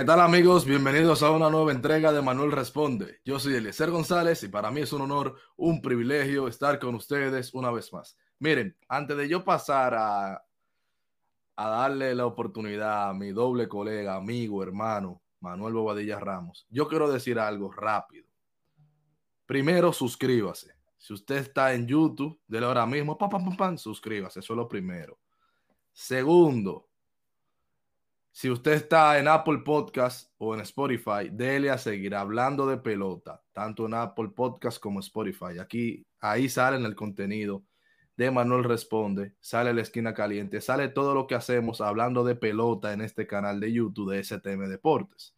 ¿Qué tal amigos? Bienvenidos a una nueva entrega de Manuel Responde. Yo soy Eliezer González y para mí es un honor, un privilegio estar con ustedes una vez más. Miren, antes de yo pasar a, a darle la oportunidad a mi doble colega, amigo, hermano, Manuel Bobadilla Ramos, yo quiero decir algo rápido. Primero, suscríbase. Si usted está en YouTube, dele ahora mismo, pam, pam, pam, suscríbase. Eso es lo primero. Segundo, si usted está en Apple Podcast o en Spotify, dele a seguir hablando de pelota, tanto en Apple Podcast como Spotify. Aquí, ahí sale el contenido de Manuel Responde, sale la esquina caliente, sale todo lo que hacemos hablando de pelota en este canal de YouTube de STM Deportes.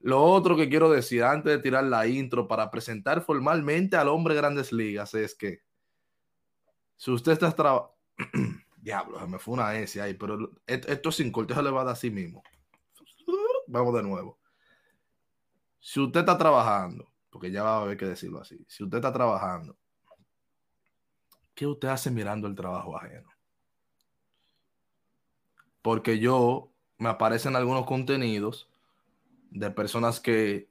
Lo otro que quiero decir antes de tirar la intro para presentar formalmente al hombre Grandes Ligas es que si usted está Diablo, me fue una S ahí, pero esto, sin corte se le va a dar a sí mismo. Vamos de nuevo. Si usted está trabajando, porque ya va a haber que decirlo así, si usted está trabajando, ¿qué usted hace mirando el trabajo ajeno? Porque yo me aparecen algunos contenidos de personas que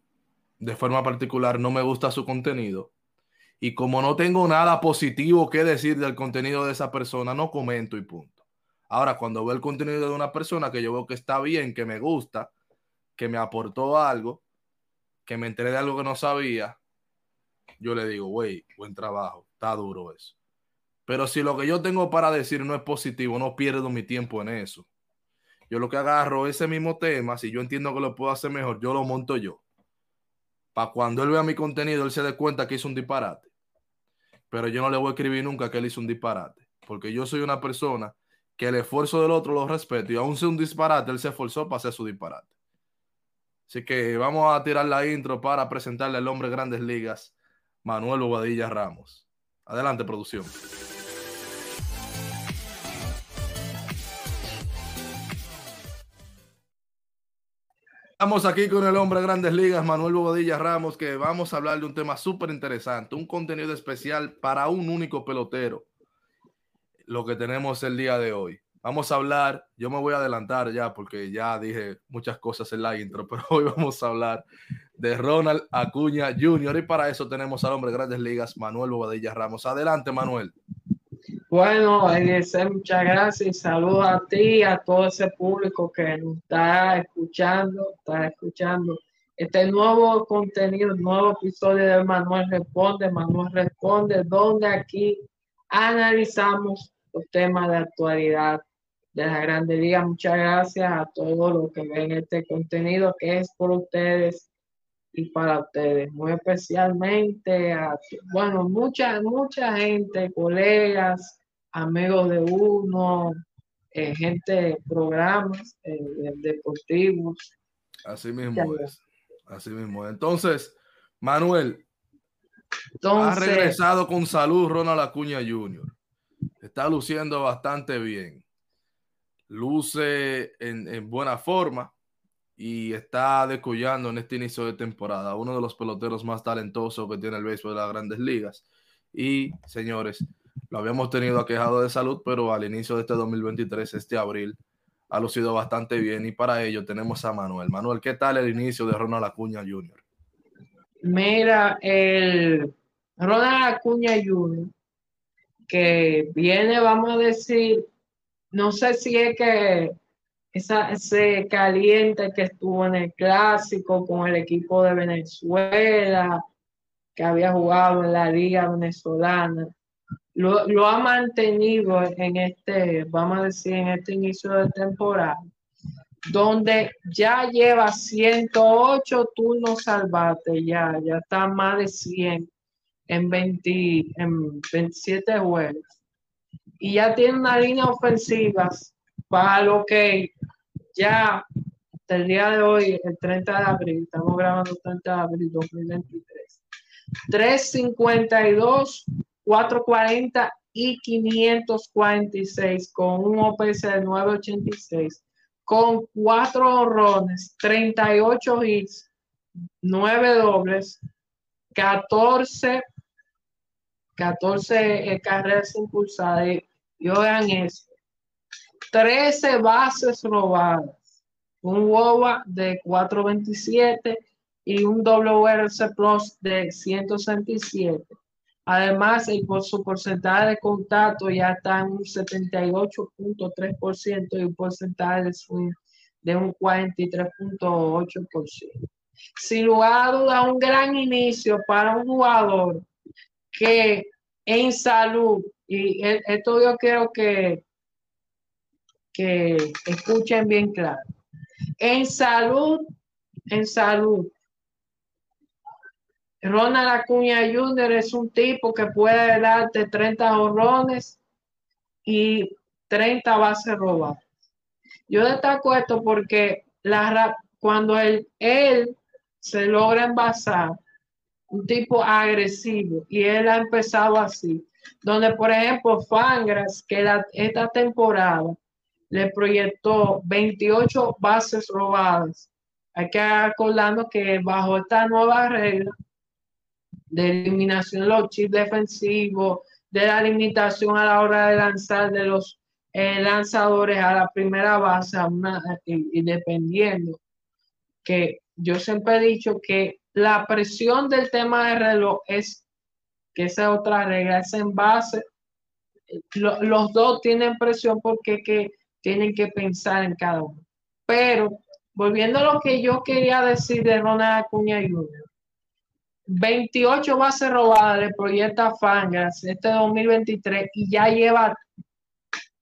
de forma particular no me gusta su contenido y como no tengo nada positivo que decir del contenido de esa persona, no comento y punto. Ahora, cuando veo el contenido de una persona que yo veo que está bien, que me gusta, que me aportó algo, que me enteré de algo que no sabía, yo le digo, güey, buen trabajo, está duro eso. Pero si lo que yo tengo para decir no es positivo, no pierdo mi tiempo en eso. Yo lo que agarro ese mismo tema, si yo entiendo que lo puedo hacer mejor, yo lo monto yo. Para cuando él vea mi contenido, él se dé cuenta que hizo un disparate pero yo no le voy a escribir nunca que él hizo un disparate, porque yo soy una persona que el esfuerzo del otro lo respeto y aún sea un disparate, él se esforzó para hacer su disparate. Así que vamos a tirar la intro para presentarle al hombre de grandes ligas, Manuel Bobadilla Ramos. Adelante, producción. Estamos aquí con el hombre de grandes ligas, Manuel Bobadilla Ramos, que vamos a hablar de un tema súper interesante, un contenido especial para un único pelotero, lo que tenemos el día de hoy. Vamos a hablar, yo me voy a adelantar ya porque ya dije muchas cosas en la intro, pero hoy vamos a hablar de Ronald Acuña Jr. y para eso tenemos al hombre de grandes ligas, Manuel Bobadilla Ramos. Adelante, Manuel. Bueno, Eliezer, muchas gracias y saludos a ti y a todo ese público que nos está escuchando, está escuchando este nuevo contenido, nuevo episodio de Manuel Responde, Manuel Responde, donde aquí analizamos los temas de actualidad de la Grande Liga. Muchas gracias a todos los que ven este contenido que es por ustedes y para ustedes, muy especialmente a, bueno, mucha, mucha gente, colegas, amigos de uno, eh, gente de programas eh, deportivos. Así mismo es, así mismo. Entonces, Manuel, ha regresado con salud Ronald Acuña Jr. Está luciendo bastante bien. Luce en, en buena forma y está decollando en este inicio de temporada, uno de los peloteros más talentosos que tiene el béisbol de las grandes ligas. Y señores, lo habíamos tenido aquejado de salud, pero al inicio de este 2023, este abril, ha lucido bastante bien y para ello tenemos a Manuel. Manuel, ¿qué tal el inicio de Ronald Acuña Jr.? Mira, el Ronald Acuña Jr., que viene, vamos a decir, no sé si es que esa, ese caliente que estuvo en el clásico con el equipo de Venezuela, que había jugado en la liga venezolana, lo, ha mantenido en este, vamos a decir, en este inicio de temporada, donde ya lleva 108 turnos salvates, ya, ya está más de 100 en, 20, en 27 juegos. Y ya tiene una línea ofensiva para lo que ya hasta el día de hoy, el 30 de abril, estamos grabando el 30 de abril 2023, 352, 440 y 546 con un OPS de 986, con 4 honrones, 38 hits, 9 dobles, 14, 14 eh, carreras impulsadas. Y oigan eso, 13 bases robadas un WOBA de 427 y un WRC Plus de 167. Además, el, por su porcentaje de contacto ya está en un 78.3% y un porcentaje de swing de un 43.8%. Sin lugar a dudas, un gran inicio para un jugador que en salud, y esto yo quiero que, que escuchen bien claro, en salud, en salud, Ronald Acuña Jr. es un tipo que puede darte 30 horrones y 30 bases robadas. Yo destaco esto porque la, cuando él, él se logra envasar, un tipo agresivo, y él ha empezado así, donde por ejemplo Fangras, que esta temporada le proyectó 28 bases robadas. Hay que acordarnos que bajo esta nueva regla, de eliminación de los chips defensivos, de la limitación a la hora de lanzar de los eh, lanzadores a la primera base, y, dependiendo, que yo siempre he dicho que la presión del tema de reloj es, que esa es otra regla, es en base, los dos tienen presión porque que tienen que pensar en cada uno. Pero volviendo a lo que yo quería decir de Ronald Acuña Jr., 28 bases robadas le proyecta Fangas este 2023 y ya lleva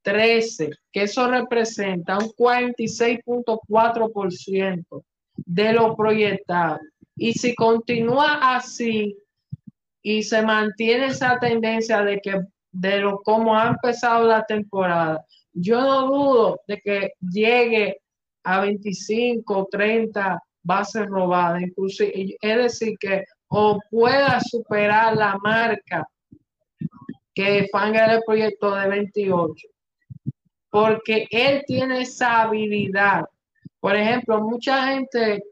13, que eso representa un 46.4% de lo proyectado. Y si continúa así y se mantiene esa tendencia de que de lo como ha empezado la temporada, yo no dudo de que llegue a 25, 30 bases robadas, incluso es decir que o pueda superar la marca que Fanga el proyecto de 28, porque él tiene esa habilidad. Por ejemplo, mucha gente,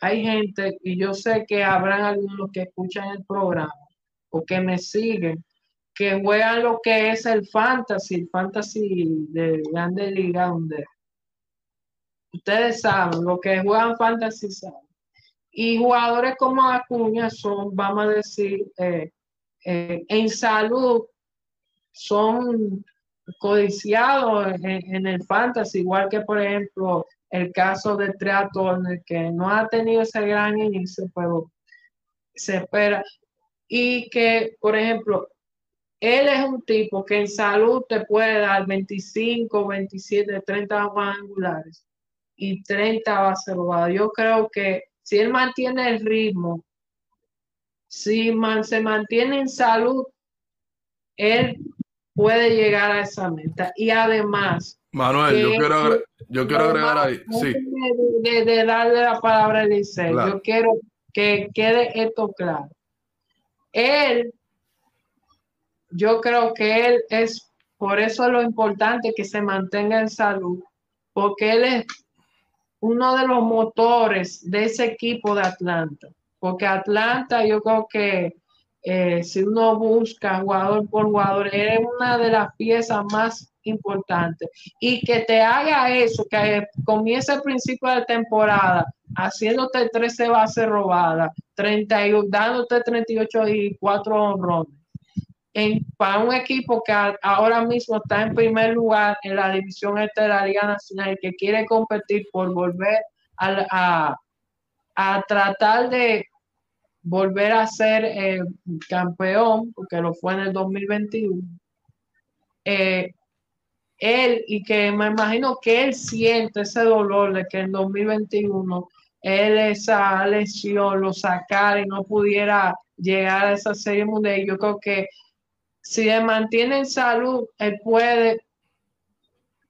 hay gente, y yo sé que habrán algunos que escuchan el programa o que me siguen, que juegan lo que es el fantasy, el fantasy de Grande Liga, donde ustedes saben, lo que juegan fantasy saben. Y jugadores como Acuña son, vamos a decir, eh, eh, en salud, son codiciados en, el fantasy, igual que por ejemplo el caso de Triathlon, que no ha tenido ese gran inicio, pero se espera. Y que, por ejemplo, él es un tipo que en salud te puede dar 25, 27, 30 angulares y 30 bases robadas. Yo creo que si él mantiene el ritmo, si se mantiene en salud, él puede llegar a esa meta. Y además... Manuel, yo quiero, yo quiero agregar ahí. Sí. De, darle la palabra a Eliseo, yo quiero que quede esto claro. Él, yo creo que él es, por eso es lo importante que se mantenga en salud, porque él es uno de los motores de ese equipo de Atlanta. Porque Atlanta, yo creo que eh, si uno busca jugador por jugador, es una de las piezas más importantes. Y que te haga eso, que comience el principio de temporada haciéndote 13 bases robadas, 31, dándote 38 y 4 honrones para un equipo que ahora mismo está en primer lugar en la división este de la Liga Nacional que quiere competir por volver a, a, tratar de volver a ser eh, campeón, porque lo fue en el 2021. Eh, él, y que me imagino que él siente ese dolor de que en 2021 él esa lesión lo sacara y no pudiera llegar a esa serie mundial. Yo creo que si se mantiene en salud, él puede,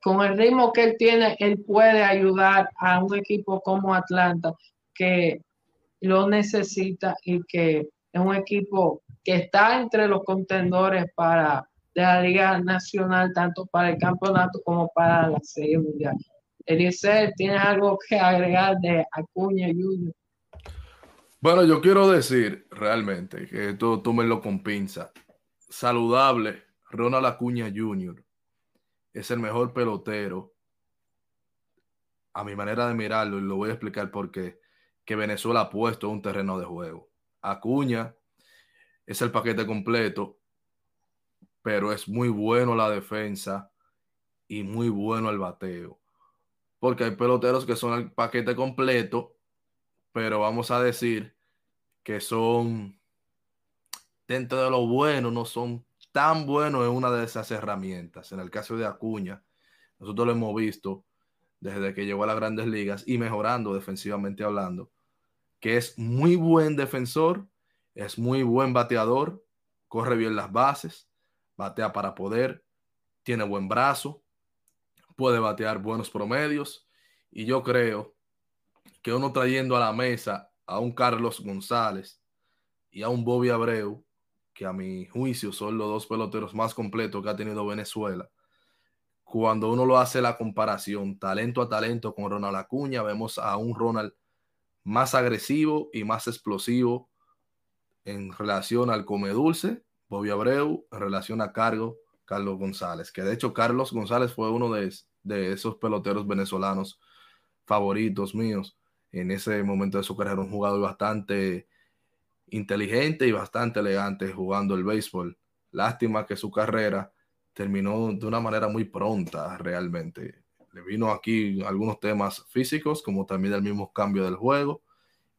con el ritmo que él tiene, él puede ayudar a un equipo como Atlanta que lo necesita y que es un equipo que está entre los contendores para de la Liga Nacional, tanto para el campeonato como para la Serie Mundial. Eliezer, ¿tienes algo que agregar de Acuña Junior? Bueno, yo quiero decir realmente que tú, tú me lo con pinza saludable, Ronald Acuña Jr. es el mejor pelotero a mi manera de mirarlo, y lo voy a explicar por qué, que Venezuela ha puesto un terreno de juego. Acuña es el paquete completo, pero es muy bueno la defensa y muy bueno el bateo. Porque hay peloteros que son el paquete completo, pero vamos a decir que son dentro de lo bueno, no son tan buenos en una de esas herramientas. En el caso de Acuña, nosotros lo hemos visto desde que llegó a las grandes ligas y mejorando defensivamente hablando, que es muy buen defensor, es muy buen bateador, corre bien las bases, batea para poder, tiene buen brazo, puede batear buenos promedios y yo creo que uno trayendo a la mesa a un Carlos González y a un Bobby Abreu, que a mi juicio son los dos peloteros más completos que ha tenido Venezuela, cuando uno lo hace la comparación talento a talento con Ronald Acuña, vemos a un Ronald más agresivo y más explosivo en relación al come dulce, Bobby Abreu, en relación a Cargo, Carlos González, que de hecho Carlos González fue uno de, de esos peloteros venezolanos favoritos míos en ese momento de su carrera, un jugador bastante inteligente y bastante elegante jugando el béisbol. Lástima que su carrera terminó de una manera muy pronta realmente. Le vino aquí algunos temas físicos, como también el mismo cambio del juego,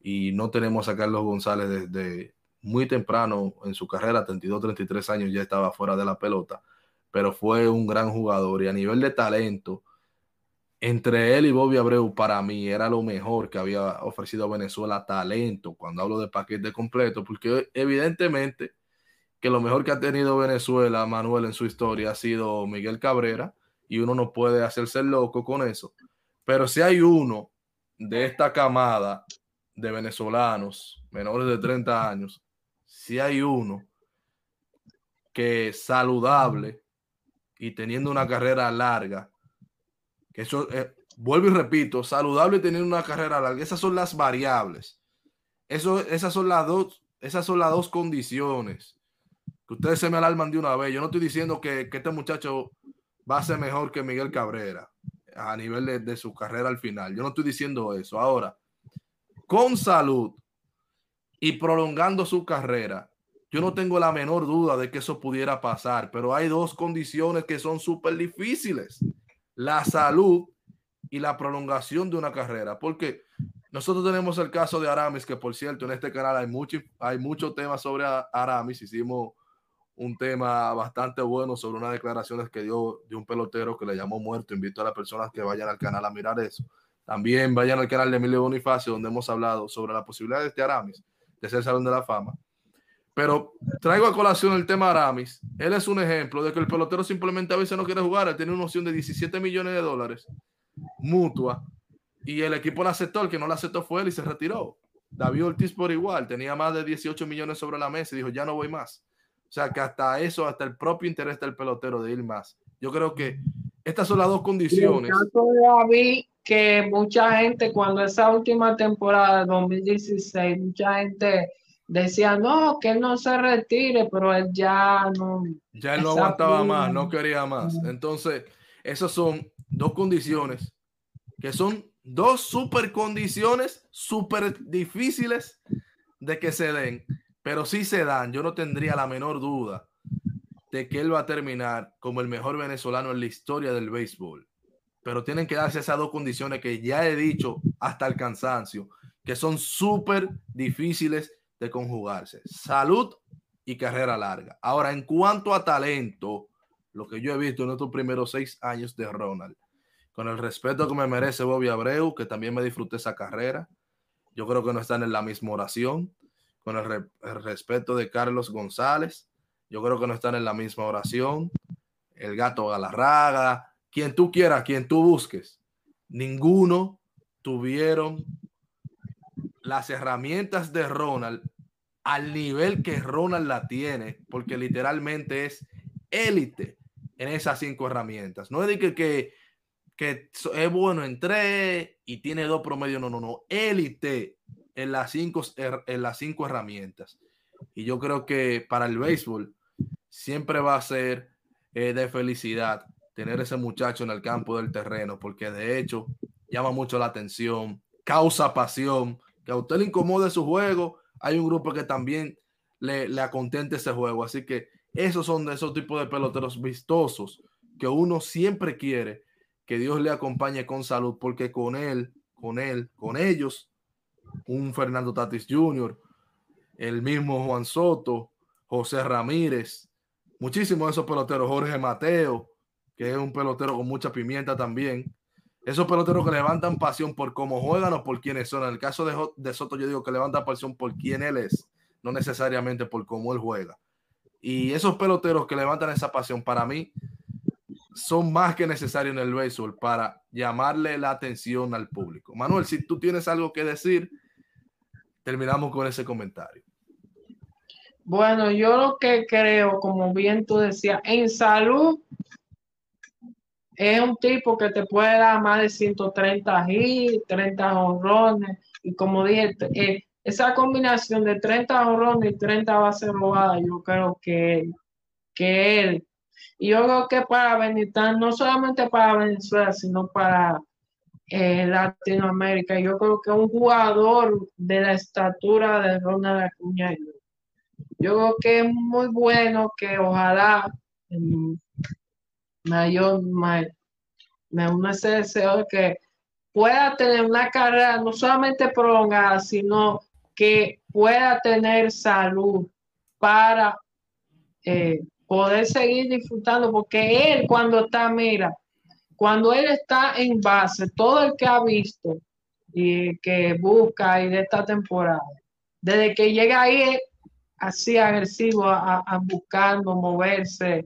y no tenemos a Carlos González desde muy temprano en su carrera, 32, 33 años, ya estaba fuera de la pelota, pero fue un gran jugador y a nivel de talento, entre él y Bobby Abreu, para mí era lo mejor que había ofrecido Venezuela talento, cuando hablo de paquete completo, porque evidentemente que lo mejor que ha tenido Venezuela, Manuel, en su historia ha sido Miguel Cabrera, y uno no puede hacerse loco con eso. Pero si hay uno de esta camada de venezolanos menores de 30 años, si hay uno que es saludable y teniendo una carrera larga, eso, eh, vuelvo y repito, saludable teniendo una carrera larga, esas son las variables. Eso, esas, son las dos, esas son las dos condiciones que ustedes se me alarman de una vez. Yo no estoy diciendo que, este muchacho va a ser mejor que Miguel Cabrera a nivel de, su carrera al final. Yo no estoy diciendo eso. Ahora, con salud y prolongando su carrera, yo no tengo la menor duda de que eso pudiera pasar, pero hay dos condiciones que son súper difíciles. La salud y la prolongación de una carrera. Porque nosotros tenemos el caso de Aramis, que por cierto, en este canal hay mucho, hay mucho tema sobre Aramis. Hicimos un tema bastante bueno sobre unas declaraciones que dio de un pelotero que le llamó muerto. Invito a las personas que vayan al canal a mirar eso. También vayan al canal de Emilio Bonifacio, donde hemos hablado sobre la posibilidad de este Aramis de ser Salón de la Fama. Pero traigo a colación el tema Aramis. Él es un ejemplo de que el pelotero simplemente a veces no quiere jugar. Él tiene una opción de 17 millones de dólares mutua y el equipo la aceptó. El que no la aceptó fue él y se retiró. David Ortiz por igual tenía más de 18 millones sobre la mesa y dijo: Ya no voy más. O sea, que hasta eso, hasta el propio interés del pelotero de ir más. Yo creo que estas son las dos condiciones. David, que mucha gente, cuando esa última temporada de 2016, mucha gente decía, no, que él no se retire, pero él ya no. Ya él no aguantaba más, no quería más. Entonces, esas son dos condiciones que son dos super condiciones súper difíciles de que se den pero si se dan, yo no tendría la menor duda de que él va a terminar como el mejor venezolano en la historia del béisbol. Pero tienen que darse esas dos condiciones que ya he dicho hasta el cansancio, que son súper difíciles de conjugarse. Salud y carrera larga. Ahora, en cuanto a talento, lo que yo he visto en estos primeros seis años de Ronald, con el respeto que me merece Bobby Abreu, que también me disfruté esa carrera, yo creo que no están en la misma oración con el, respeto de Carlos González. Yo creo que no están en la misma oración. El gato Galarraga, quien tú quieras, quien tú busques. Ninguno tuvieron las herramientas de Ronald al nivel que Ronald la tiene, porque literalmente es élite en esas cinco herramientas. No es de que, que, es bueno en tres y tiene dos promedios, no, no, no, élite en las cinco, en las cinco herramientas. Y yo creo que para el béisbol siempre va a ser eh, de felicidad tener ese muchacho en el campo del terreno, porque de hecho llama mucho la atención, causa pasión, que a usted le incomode su juego, hay un grupo que también le, le acontente ese juego. Así que esos son de esos tipos de peloteros vistosos que uno siempre quiere que Dios le acompañe con salud, porque con él, con él, con ellos, un Fernando Tatis Jr., el mismo Juan Soto, José Ramírez, muchísimos de esos peloteros, Jorge Mateo, que es un pelotero con mucha pimienta también. Esos peloteros que levantan pasión por cómo juegan o por quiénes son. En el caso de, Soto, yo digo que levantan pasión por quién él es, no necesariamente por cómo él juega. Y esos peloteros que levantan esa pasión, para mí, son más que necesarios en el béisbol para llamarle la atención al público. Manuel, si tú tienes algo que decir, terminamos con ese comentario. Bueno, yo lo que creo, como bien tú decías, en salud es un tipo que te puede dar más de 130 hits, 30 honrones, y como dije, eh, esa combinación de 30 honrones y 30 bases robadas, yo creo que, que él, y yo creo que para Venezuela, no solamente para Venezuela, sino para eh, Latinoamérica, yo creo que un jugador de la estatura de Ronald Acuña, yo creo que es muy bueno que ojalá mayor me, me une ese deseo de que pueda tener una carrera no solamente prolongada, sino que pueda tener salud para eh, poder seguir disfrutando, porque él cuando está, mira, cuando él está en base, todo el que ha visto y que busca y de esta temporada, desde que llega ahí así agresivo a, buscando moverse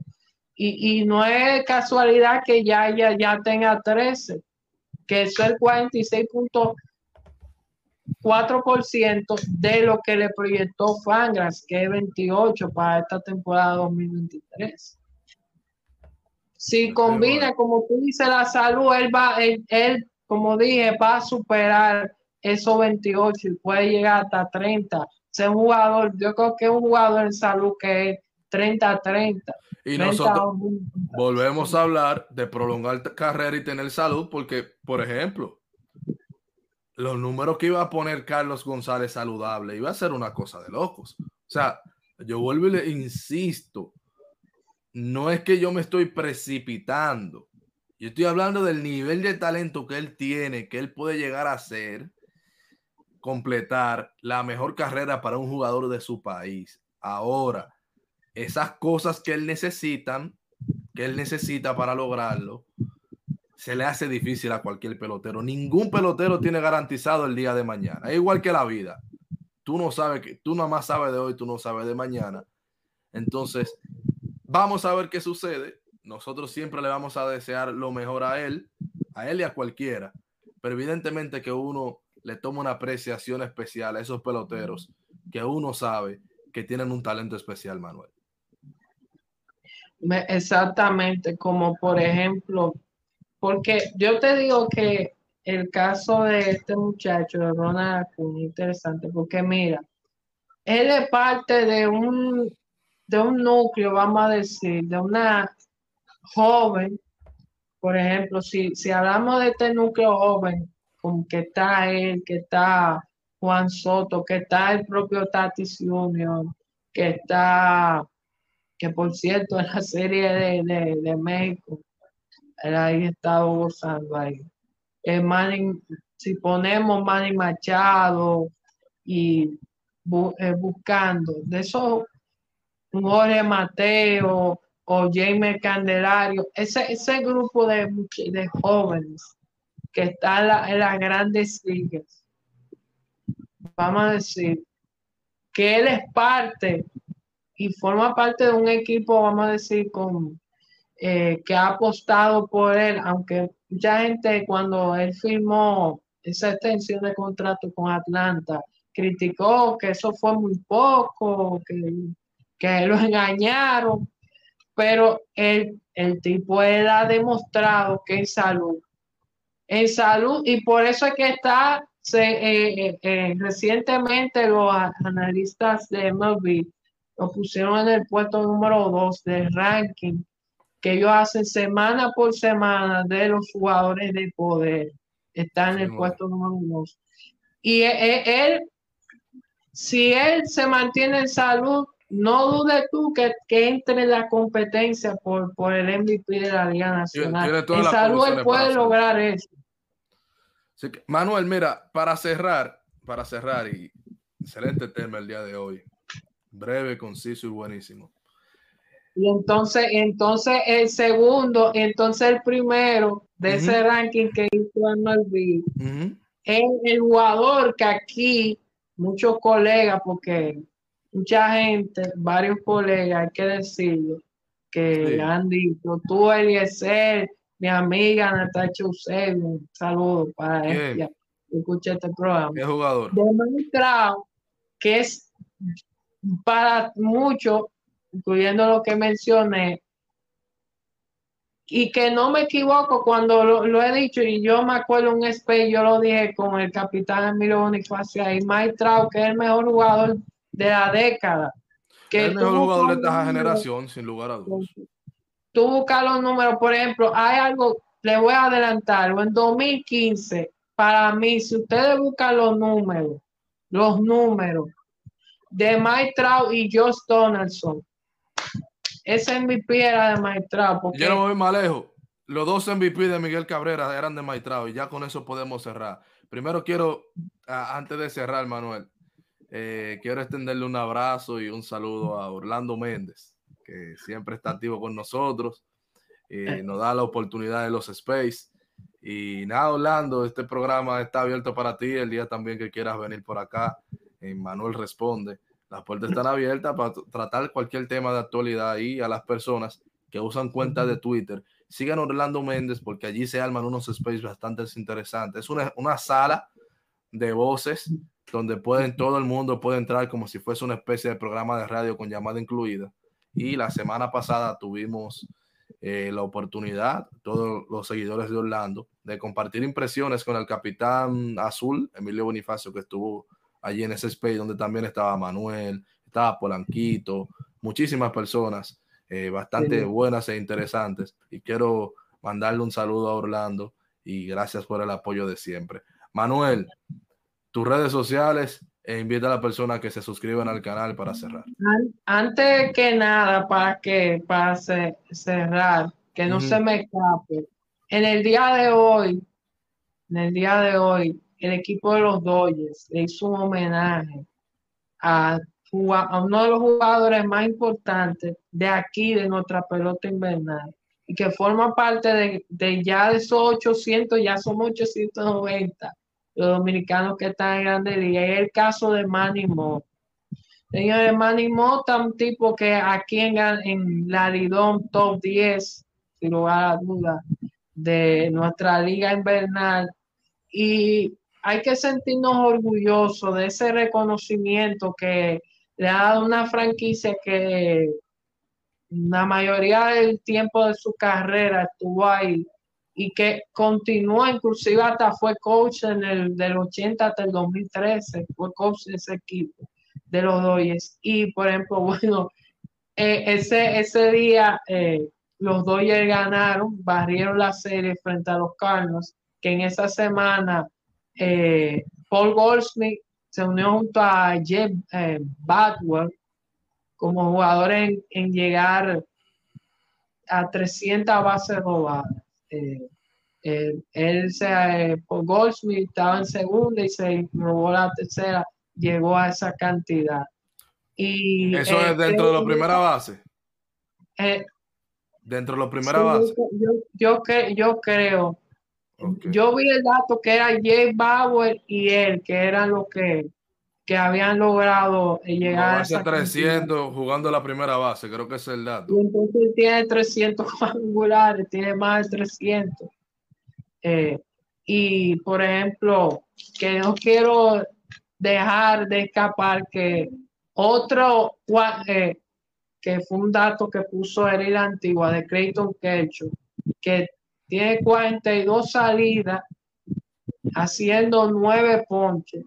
y, no es casualidad que ya, ya, ya tenga 13, que eso es el 46.4% de lo que le proyectó Fangras, que es 28 para esta temporada 2023. Si combina, como tú dices, la salud, él va, él, él, como dije, va a superar esos 28 y puede llegar hasta 30 ser un jugador, yo creo que es un jugador en salud que es 30-30. Y nosotros volvemos a hablar de prolongar carrera y tener salud, porque, por ejemplo, los números que iba a poner Carlos González saludable iba a ser una cosa de locos. O sea, yo vuelvo y le insisto, no es que yo me estoy precipitando. Yo estoy hablando del nivel de talento que él tiene, que él puede llegar a ser completar la mejor carrera para un jugador de su país. Ahora, esas cosas que él necesitan, que él necesita para lograrlo, se le hace difícil a cualquier pelotero. Ningún pelotero tiene garantizado el día de mañana. Igual que la vida. Tú no sabes que tú nada más sabes de hoy, tú no sabes de mañana. Entonces, vamos a ver qué sucede. Nosotros siempre le vamos a desear lo mejor a él, a él y a cualquiera. Pero evidentemente que uno le toma una apreciación especial a esos peloteros que uno sabe que tienen un talento especial, Manuel. Exactamente, como por ejemplo, porque yo te digo que el caso de este muchacho, de Ronald es interesante, porque mira, él es parte de un, de un núcleo, vamos a decir, de una joven, por ejemplo, si, si hablamos de este núcleo joven, con que está él, que está Juan Soto, que está el propio Tatis Junior, que está, que por cierto, en la serie de, México, él ahí estado gozando ahí. si ponemos Manny Machado y eh, buscando, de esos Jorge Mateo o Jaime Candelario, ese, ese grupo de, de jóvenes que está en, las grandes ligas, vamos a decir, que él es parte y forma parte de un equipo, vamos a decir, con, eh, que ha apostado por él, aunque mucha gente cuando él firmó esa extensión de contrato con Atlanta, criticó que eso fue muy poco, que, que lo engañaron, pero el, el tipo ha demostrado que en salud en salud y por eso es que está eh, eh, recientemente los analistas de MLB lo pusieron en el puesto número 2 del ranking que ellos hacen semana por semana de los jugadores de poder. está en el puesto número dos. Y e, e, él, si él se mantiene en salud, no dudes tú que, que, entre en la competencia por, por el MVP de la Liga Nacional. En salud él puede lograr eso. Manuel, mira, para cerrar, para cerrar, y excelente tema el día de hoy. Breve, conciso y buenísimo. Y entonces, entonces el segundo, entonces el primero de ese ranking que hizo MLB es el jugador que aquí muchos colegas, porque mucha gente, varios colegas, hay que decirlo, que han dicho, tú Eliezer, mi amiga Natacha Eusebio, un saludo para ella, escuché este programa. ¿Qué jugador? Demostrado que es para muchos, incluyendo lo que mencioné, y que no me equivoco cuando lo, he dicho, y yo me acuerdo un space, yo lo dije con el capitán Emilio Bonifacio y Mike Trout, que es el mejor jugador de la década. Que el mejor jugador de esta generación, sin lugar a dudas. Tú buscas los números, por ejemplo, hay algo, le voy a adelantar, en 2015, para mí, si ustedes buscan los números, los números de Trout y Josh Donaldson, ese MVP era de Mike Trout. Yo no me voy más lejos. Los dos MVP de Miguel Cabrera eran de Trout y ya con eso podemos cerrar. Primero quiero, antes de cerrar, Manuel, eh, quiero extenderle un abrazo y un saludo a Orlando Méndez, que siempre está activo con nosotros. y eh. nos da la oportunidad de los Space. Y nada, Orlando, este programa está abierto para ti el día también que quieras venir por acá. Manuel Responde. Las puertas están abiertas para tratar cualquier tema de actualidad y a las personas que usan cuentas de Twitter. Sigan Orlando Méndez porque allí se arman unos space bastante interesantes. Es una, una sala de voces donde pueden, todo el mundo puede entrar como si fuese una especie de programa de radio con llamada incluida. Y la semana pasada tuvimos eh, la oportunidad, todos los seguidores de Orlando, de compartir impresiones con el capitán azul, Emilio Bonifacio, que estuvo allí en ese space donde también estaba Manuel, estaba Polanquito, muchísimas personas eh, bastante buenas e interesantes. Y quiero mandarle un saludo a Orlando y gracias por el apoyo de siempre. Manuel, tus redes sociales e invita a la persona que se suscriban al canal para cerrar. Antes que nada, para que para cerrar, que no se me escape. En el día de hoy, en el día de hoy, el equipo de los Dodgers le hizo un homenaje a, uno de los jugadores más importantes de aquí, de nuestra pelota invernal, y que forma parte de, de ya de esos 800, ya son 890 los dominicanos que están en Grande Liga. Es el caso de Manny Mo. Señores, Manny Mo un tipo que aquí en, en la Lidón top 10, sin lugar a duda, de nuestra liga invernal. Y hay que sentirnos orgullosos de ese reconocimiento que le ha dado una franquicia que la mayoría del tiempo de su carrera estuvo ahí y que continuó, inclusive hasta fue coach en el del 80 hasta el 2013, fue coach de ese equipo de los Dodgers. Y por ejemplo, bueno, eh, ese, ese día eh, los Dodgers ganaron, barrieron la serie frente a los Cardinals, que en esa semana eh, Paul Goldsmith se unió junto a Jeff Badwell como jugador en, en llegar a 300 bases robadas. Eh, él se, eh, por Goldsmith estaba en segunda y se robó la tercera, llegó a esa cantidad. Y, Eso es dentro de la primera base. dentro de la primera base. Yo, yo, yo creo. Yo vi el dato que era Jay Bauer y él, que eran los que, que habían logrado llegar a 300 jugando la primera base, creo que es el dato. Y entonces tiene 300 cuadrangulares, tiene más de 300. Eh, y, por ejemplo, que no quiero dejar de escapar que otro, eh, que fue un dato que puso Herida Antigua de Creighton Kershaw, que tiene 42 salidas, haciendo nueve ponches.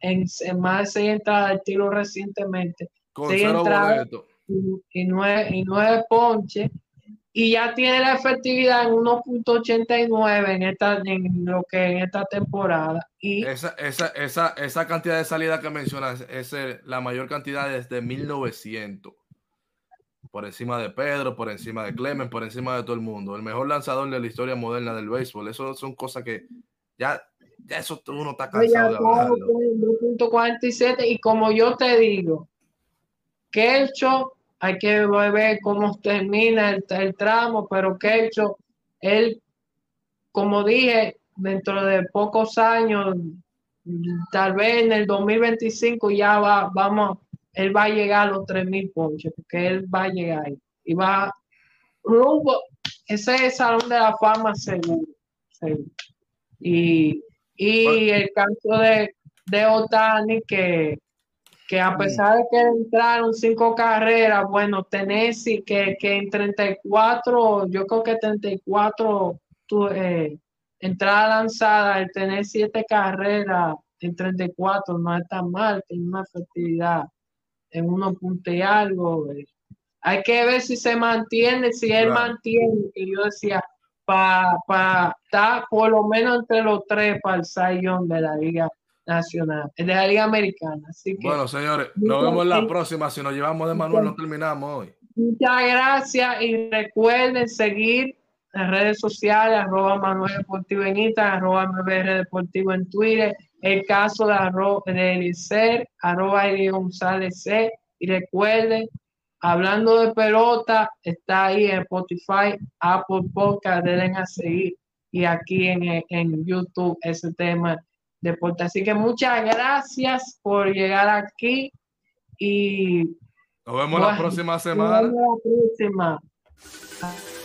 En, más de seis entradas de tiro recientemente. Con seis entradas y, nueve, y nueve ponches. Y ya tiene la efectividad en 1.89 en esta en lo que en esta temporada. Y esa, esa, esa, esa cantidad de salida que mencionas es la mayor cantidad desde 1900 por encima de Pedro, por encima de Clemen, por encima de todo el mundo. El mejor lanzador de la historia moderna del béisbol. Eso son cosas que ya, ya eso uno está cansado de hablarlo. 2.47 y como yo te digo, Kelcho, hay que ver cómo termina el, el tramo, pero Kelcho, él, como dije, dentro de pocos años, tal vez en el 2025 ya va, vamos él va a llegar a los 3.000 ponches, porque él va a llegar ahí. Y va rumbo, ese es el salón de la fama seguro. Y, y el caso de, de Otani, que, que a pesar de que entraron cinco carreras, bueno, Tennessee, que, que en 34, yo creo que 34 tu, eh, entrada lanzada, el tener siete carreras en 34 no es tan mal, tiene una efectividad en uno punto y algo. Hay que ver si se mantiene, si él mantiene, que yo decía, para pa, estar por lo menos entre los tres para el Sayón de la Liga Nacional, de la Liga Americana. Así que, bueno, señores, nos vemos la próxima. Si nos llevamos de Manuel, no terminamos hoy. Muchas gracias y recuerden seguir en redes sociales, arroba Manuel Deportivo en Instagram, arroba MBR Deportivo en Twitter el caso de, arro de Eliezer, arroba González C. Y recuerden, hablando de pelota, está ahí en Spotify, Apple Podcast, denle a seguir. Y aquí en, en YouTube ese tema de deporte. Así que muchas gracias por llegar aquí y nos vemos la próxima semana. Nos vemos la próxima.